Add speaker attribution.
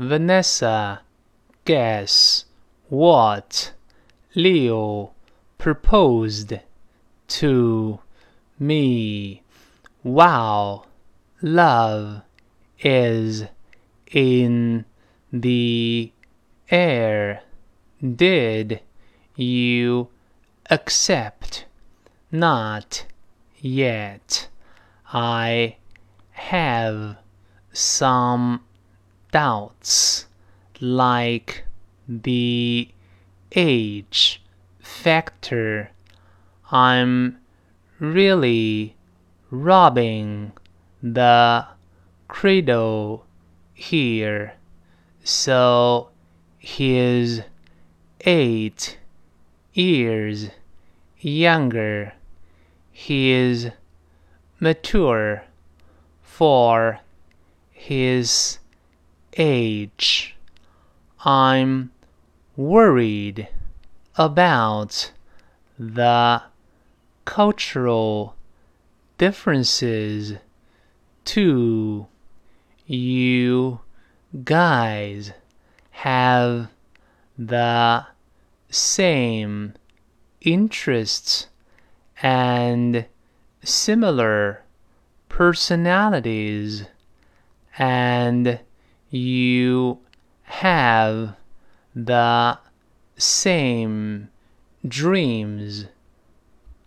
Speaker 1: Vanessa, guess what Leo proposed to me. Wow, love is in the air. Did you accept? Not yet. I have some doubts, like the age factor. I'm really robbing the cradle here. So he's eight years younger. He is mature for his age. I'm worried about the cultural differences too. You guys have the same interests and similar personalities and you have the same dreams